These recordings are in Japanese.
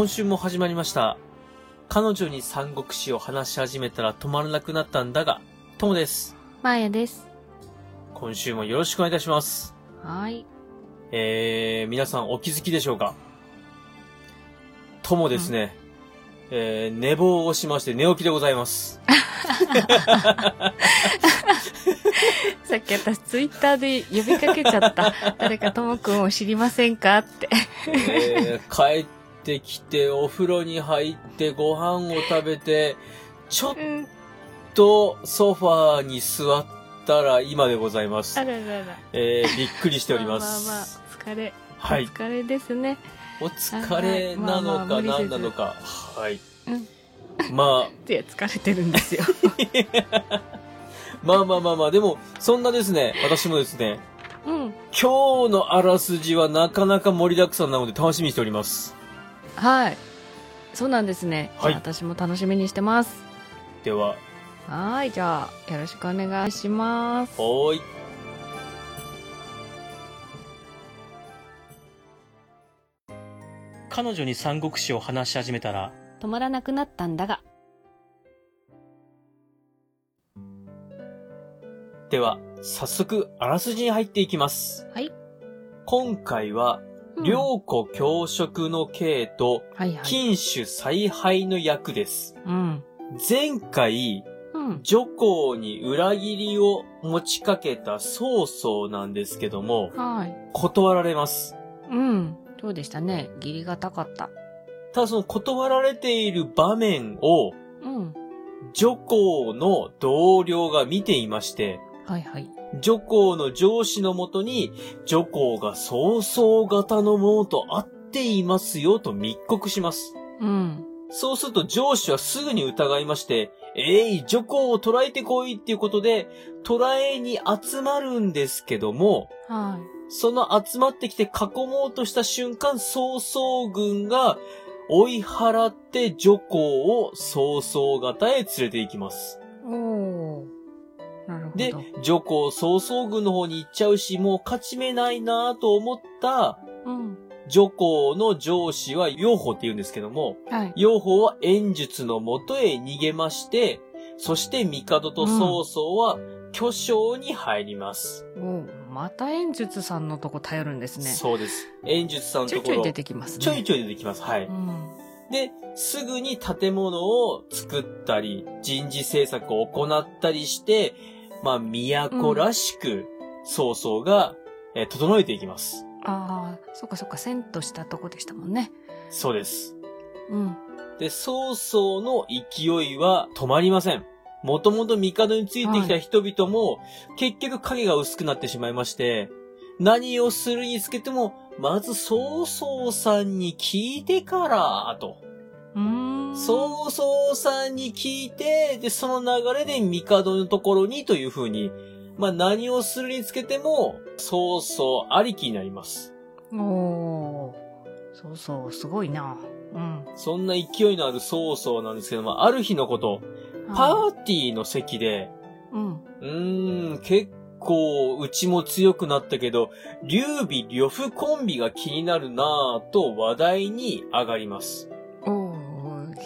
今週も始まりました。彼女に三国志を話し始めたら止まらなくなったんだが、ともです。まーやです。今週もよろしくお願いいたします。はい。えー、皆さんお気づきでしょうか？ともですね、えー、寝坊をしまして寝起きでございます。さっき私ツイッターで呼びかけちゃった。誰かともくんを知りませんかって。えー、帰ってきてお風呂に入ってご飯を食べて、ちょっうん。とソファーに座ったら今でございますあ。ららら。えー、びっくりしております。まあまあまあ、疲れ。はいお疲れですね。お疲れなのか何なのか。はい。うんまいや、疲れてるんですよ。あ、まあまあまあまあ、でも、そんなですね、私もですね、うん。今日のあらすじはなかなか盛りだくさんなので楽しみにしております。はい。そうなんですね。はい私も楽しみにしてます。では、はい。じゃあ、よろしくお願いします。おーい。彼女に三国志を話し始めたら、止まらなくなったんだが。では、早速、あらすじに入っていきます。はい。今回は、うん両子教職の刑と、はいはい。禁酒采配の役です。うん。前回、うん。女皇に裏切りを持ちかけた曹操なんですけども、はい。断られます。うん。そうでしたね。義理がたかった。ただその断られている場面を、うん。女皇の同僚が見ていまして、はいはい。女皇の上司のもとに、女皇が曹操型のものと会っていますよと密告します。うん。そうすると上司はすぐに疑いまして、えい、女皇を捕らえてこいっていうことで、捕らえに集まるんですけども、はい。その集まってきて囲もうとした瞬間、曹操軍が追い払って女皇を曹操型へ連れて行きます。おお。で、女皇曹操軍の方に行っちゃうし、もう勝ち目ないなと思ったうん。女皇の上司は養蜂って言うんですけども、はい。養蜂は演術のもとへ逃げまして、そして帝と曹操は巨匠に入ります。おまた演術さんのとこ頼るんですね。そうです。演術さんのところ。ちょいちょい出てきますね。ちょいちょい出てきます。はい。うん。で、すぐに建物を作ったり、人事政策を行ったりして、まあ、都らしく、曹操が、えー整えていきます。ああ、そっかそっか、遷都したとこでしたもんね。そうです。うん。で、曹操の勢いは止まりません。もともと帝についてきた人々も、結局影が薄くなってしまいまして、何をするにつけても、まず曹操さんに聞いてから、と。うーん。曹操さんに聞いて、で、その流れで帝のところにという風に、まあ何をするにつけても、曹操ありきになります。おお。そうそう、すごいな。うん。そんな勢いのある曹操なんですけども、ある日のこと、パはーティーの席で、いうん。うーん、結構、うちも強くなったけど、劉備呂布コンビが気になるなぁと話題に上がります。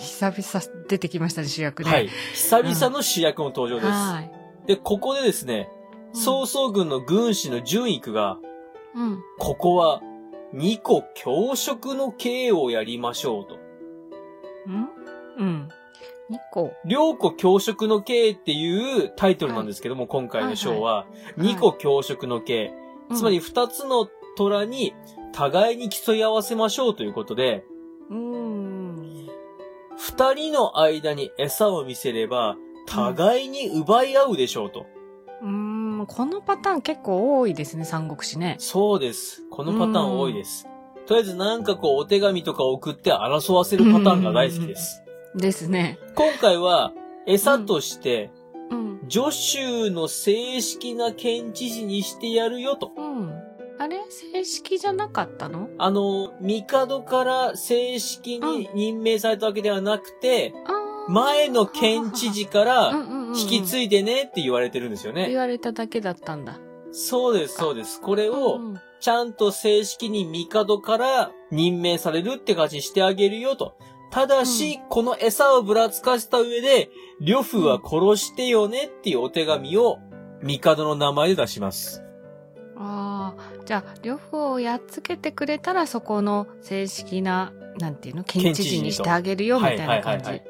久々出てきましたね、主役ね。はい。久々の主役の登場です。はい。で、ここでですね、うん曹操軍の軍師の順育が、うん。ここは、二個教職の刑をやりましょうと。うん？うん。2個。両個教職の刑っていうタイトルなんですけども、今回の章は、い二個教職の刑。つまり二つの虎に互いに競い合わせましょうということで、うん。二人の間に餌を見せれば、互いに奪い合うでしょうと。うーん、このパターン結構多いですね、三国志ね。そうです。このパターン多いです。とりあえずなんかこうお手紙とか送って争わせるパターンが大好きです。ですね。今回は餌として、うん。助手の正式な県知事にしてやるよと。うん。あれ？正式じゃなかったの？あの、帝から正式に任命されたわけではなくて、前の県知事から引きい継いでねって言われてるんですよね。言われただけだったんだ。そうです、そうです。これをうんちゃんと正式に帝から任命されるって感じにしてあげるよと。ただし、この餌をぶらつかせた上で、呂布は殺してよねっていうお手紙を、帝の名前で出します。ああ、じゃあ、両方をやっつけてくれたら、そこの正式な、なんていうの、県知事にしてあげるよ、みたいな感じ。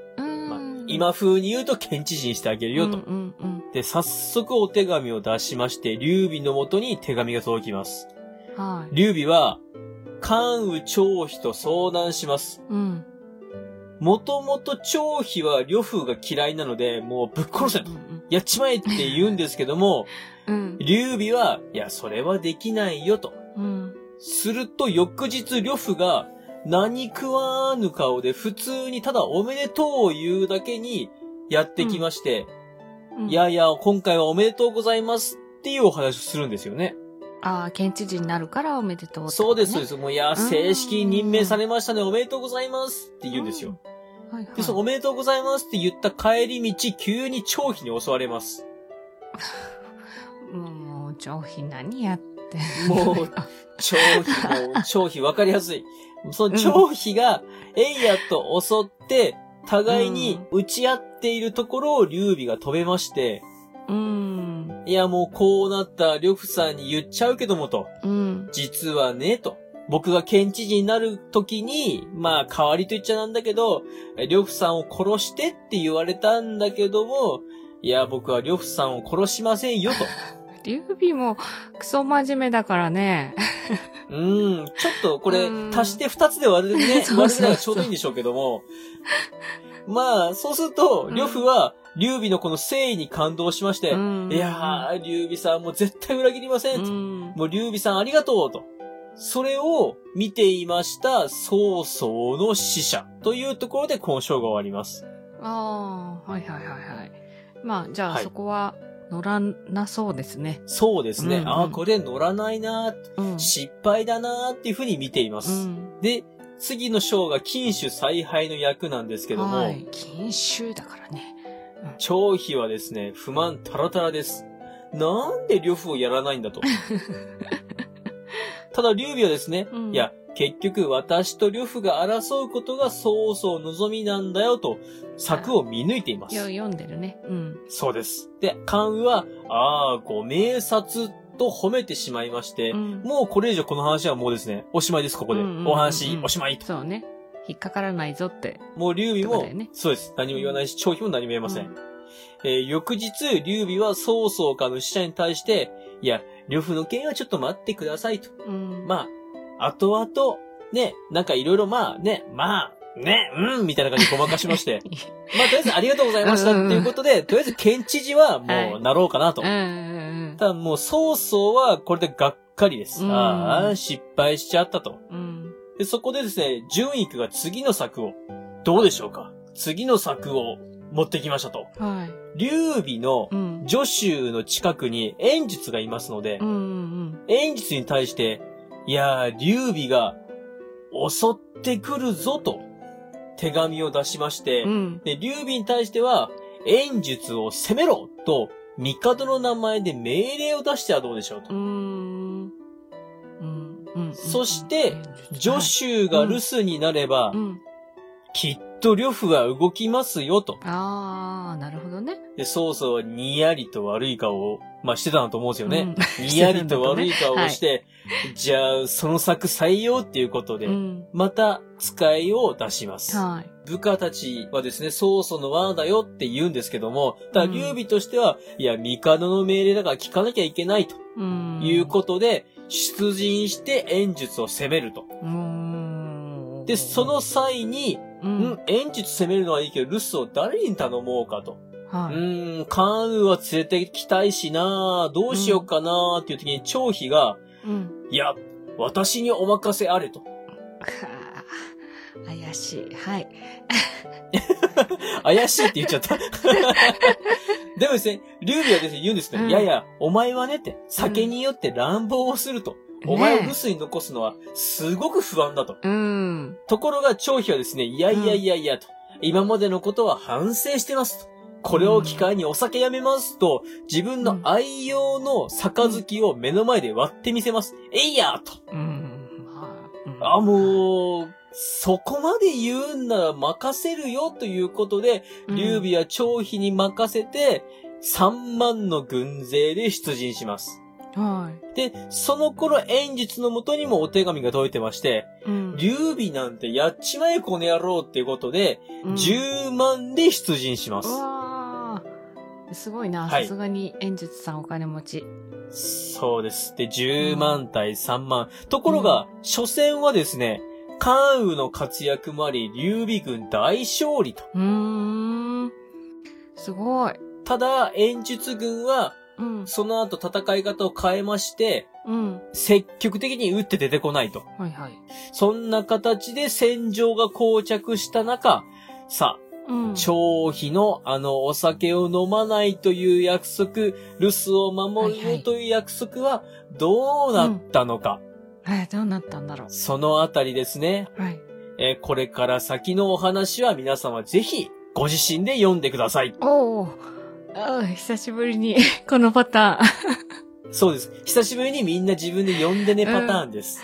今風に言うと県知事にしてあげるよと。うんうんうん。で、早速お手紙を出しまして、劉備のもとに手紙が届きます。はい。劉備は、関羽張飛と相談します。うん。もともと張飛は呂布が嫌いなので、もうぶっ殺せと。うんやっちまえって言うんですけども、うん。劉備は、いや、それはできないよと。うん。すると翌日呂布が何食わぬ顔で普通にただおめでとうを言うだけにやってきまして、うん。いやいや、今回はおめでとうございますっていうお話をするんですよね。ああ、県知事になるからおめでとうってそうです、そうです。す。もういや、正式に任命されましたね、おめでとうございますって言うんですよ。うん。はいはい。で、そのおめでとうございますって言った帰り道、急に張飛に襲われます。もう、上品何やって。もう、張飛、もう、張飛わかりやすい。その張飛が、エイヤと襲って、互いに打ち合っているところを劉備が飛べまして、うん。いやもうこうなった呂布さんに言っちゃうけどもと、うん。実はね、と。僕が県知事になる時に、まあ代わりと言っちゃなんだけど、呂布さんを殺してって言われたんだけども、いや僕は呂布さんを殺しませんよと。劉備もクソ真面目だからね。うーん、ちょっとこれうん、足して二つで割るね、割るのがちょうどいいんでしょうけども。まあ、そうすると、うん呂布は、劉備のこの誠意に感動しまして、うんいやー、劉備さんもう絶対裏切りませんと。うん。もう劉備さんありがとうと。それを見ていました曹操の死者というところで今章が終わります。ああ、はいはいはいはい。まあ、じゃあ、はいそこは乗らなそうですね。そうですね。うんうんああ、これ乗らないなー、うん。失敗だなーっていうふうに見ていまうす。ん。で、次の章が禁酒采配の役なんですけども、はい。禁酒だからね。張飛はですね、不満タラタラです。なんで呂布をやらないんだと。ただ劉備はですね、うんいや、結局私と呂布が争うことが曹操望みなんだよと、策を見抜いていますよ。読んでるね。うん。そうです。で、関羽は、ああ、ご明察と褒めてしまいまして、うんもうこれ以上この話はもうですね、おしまいです、ここで。うんうんうんうんお話、おしまいと。そうね。引っかからないぞって。もう劉備も、ねそうです。何も言わないし、張飛も何も言えません。うんえー翌日、劉備は曹操からの使者に対して、いや、呂布の件はちょっと待ってくださいと。うん。まあ、後々、ね、なんかいろいろまあね、まあ、ね、うん、みたいな感じでごまかしまして。まあ、とりあえずありがとうございましたっていうことで、とりあえず県知事はもうなろうかなと。うんうんただもう曹操はこれでがっかりです。うんああ、失敗しちゃったと。うん。うん。で、そこでですね、純育が次の策を、どうでしょうか次の策を持ってきましたと。はい。劉備のうん。助手の近くに演術がいますのでう、んうん演術に対して、いやー、劉備が襲ってくるぞと手紙を出しまして、うん。うん。で、劉備に対しては、演術を攻めろと、帝の名前で命令を出してはどうでしょうとう。ん。うん。うん。そして、助手が留守になれば、うん。きっと呂布が動きますよと。ああ、なるほどね。で、曹操はにやりと悪い顔を、まあ、してたんだと思うんですよね。うんにやりと悪い顔をして、じゃあ、その作採用っていうことで、うん。また使いを出します。はい。部下たちはですね、曹操の罠だよって言うんですけども、ただ、劉備としては、いや、帝の命令だから聞かなきゃいけないとうん。いうことで、出陣して演術を攻めると。うん。で、その、際に、ううんん、。演術攻めるのはいいけど、留守を誰に頼もうかと。うはい。ーん、関羽は連れてきたいしなどうしようかなっていう時に、張飛が、うん。いや、私にお任せあれと。はあ怪しい。はい。怪しいって言っちゃった。でもですね、劉備はですね、言うんですね。うんいやいや、お前はねって、酒によって乱暴をすると。お前を留守に残すのは、すごく不安だと。うん。ところが、張飛はですね、いやいやいやいやと。今までのことは反省してますと。これを機会にお酒やめますと、自分の愛用の杯を目の前で割ってみせます。えいやと。うん。まあうんあ、もう、そこまで言うんなら任せるよということで、劉備は張飛に任せて、3万の軍勢で出陣します。はい。で、その頃演術のもとにもお手紙が届いてまして、うん劉備なんてやっちまえこの野郎っていうことで、うん10万で出陣します。すごいな。はいさすがに演術さんお金持ち。そうです。で、10万対3万。ところが、初戦はですね、関羽の活躍もあり、劉備軍大勝利と。うーん。すごい。ただ、演術軍は、うん。その後戦い方を変えまして、うん。積極的に撃って出てこないと。はいはい。そんな形で戦場が膠着した中、さう飛のあのお酒を飲まないという約束、留守を守はいはいるという約束はどうなったのか？はい、どうなったんだろそのあたりですね。う。はい。えーこれから先のお話は皆様ぜひご自身で読んでください。おお。久しぶりに、このパタ そうです。久しぶりにみんな自分で読んでねパターンです。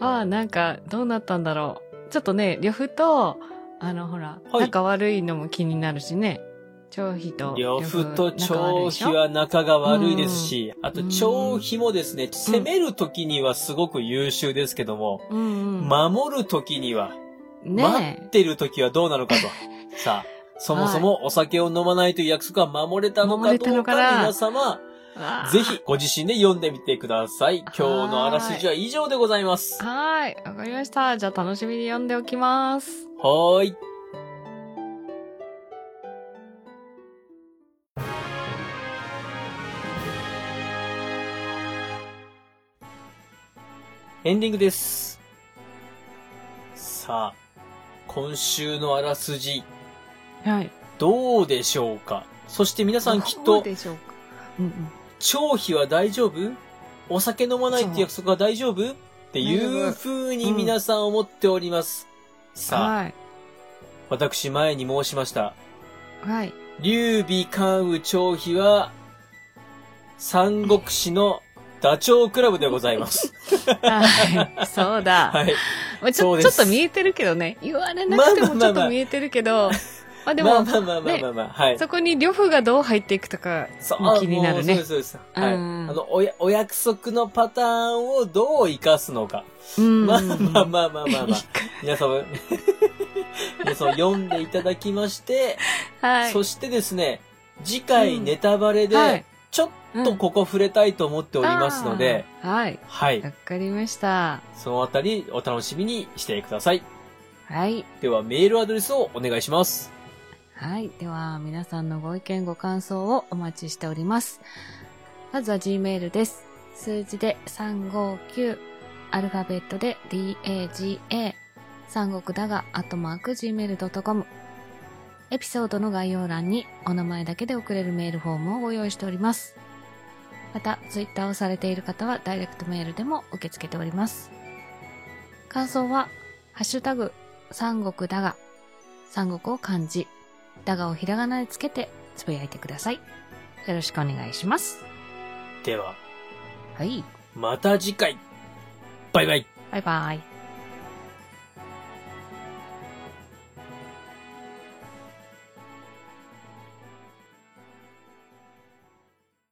ーン。ああ、なんか、どうなったんだろう。ちょっとね、呂布と、あの、ほら、はい仲悪いのも気になるしね。張飛と呂布と張飛は仲が悪いですし、あとうん張飛もですね、攻める時にはすごく優秀ですけども、うんうん。守る時には、待ねってる時はどうなのかと。さあ、そもそもお酒を飲まないという約束は守れたのかどうかのかな皆様、ぜひご自身で読んでみてください。今日のあらすじは以上でございます。はーい。わかりました。じゃあ楽しみに読んでおきます。はーい。エンディングです。さあ、今週のあらすじ、はい。どうでしょうか？そして皆さんきっと、どうでしょうか？うんうん。張飛は大丈夫？お酒飲まないって約束は大丈夫？っていう風に皆さん思っております。さあ、はい。私前に申しました。はい。劉備関羽張飛は、三国志のダチョウ倶楽部でございます。はい。そうだ。はい。まあ、ちょちょっと見えてるけどね。言われなくてもちょっと見えてるけど。まあでも、まあまあまあまあまあまあ、はい。そこに呂布がどう入っていくとかそうも気になるねそうです、そうです。はい。あうんの、おや、お約束のパターンをどう活かすのか。うん。まあまあまあまあまあまあ。皆さん、皆さん 読んでいただきまして、はい。そしてですね、次回ネタバレで、はい。ちょっとここ触れたいと思っておりますので、あーはい。はい。わかりました。そのあたりお楽しみにしてください。はい。ではメールアドレスをお願いします。はい。では、皆さんのご意見、ご感想をお待ちしております。まずは Gmail です。数字で359、アルファベットで DAGA、三国だが、アットマーク Gmail.com。エピソードの概要欄にお名前だけで送れるメールフォームをご用意しております。また、ツイッターをされている方はダイレクトメールでも受け付けております。感想は、ハッシュタグ、三国だが、三国を漢字、だがをひらがなでつけてつぶやいてください。よろしくお願いします。では、はい。また次回。バイバイ。バイバイ。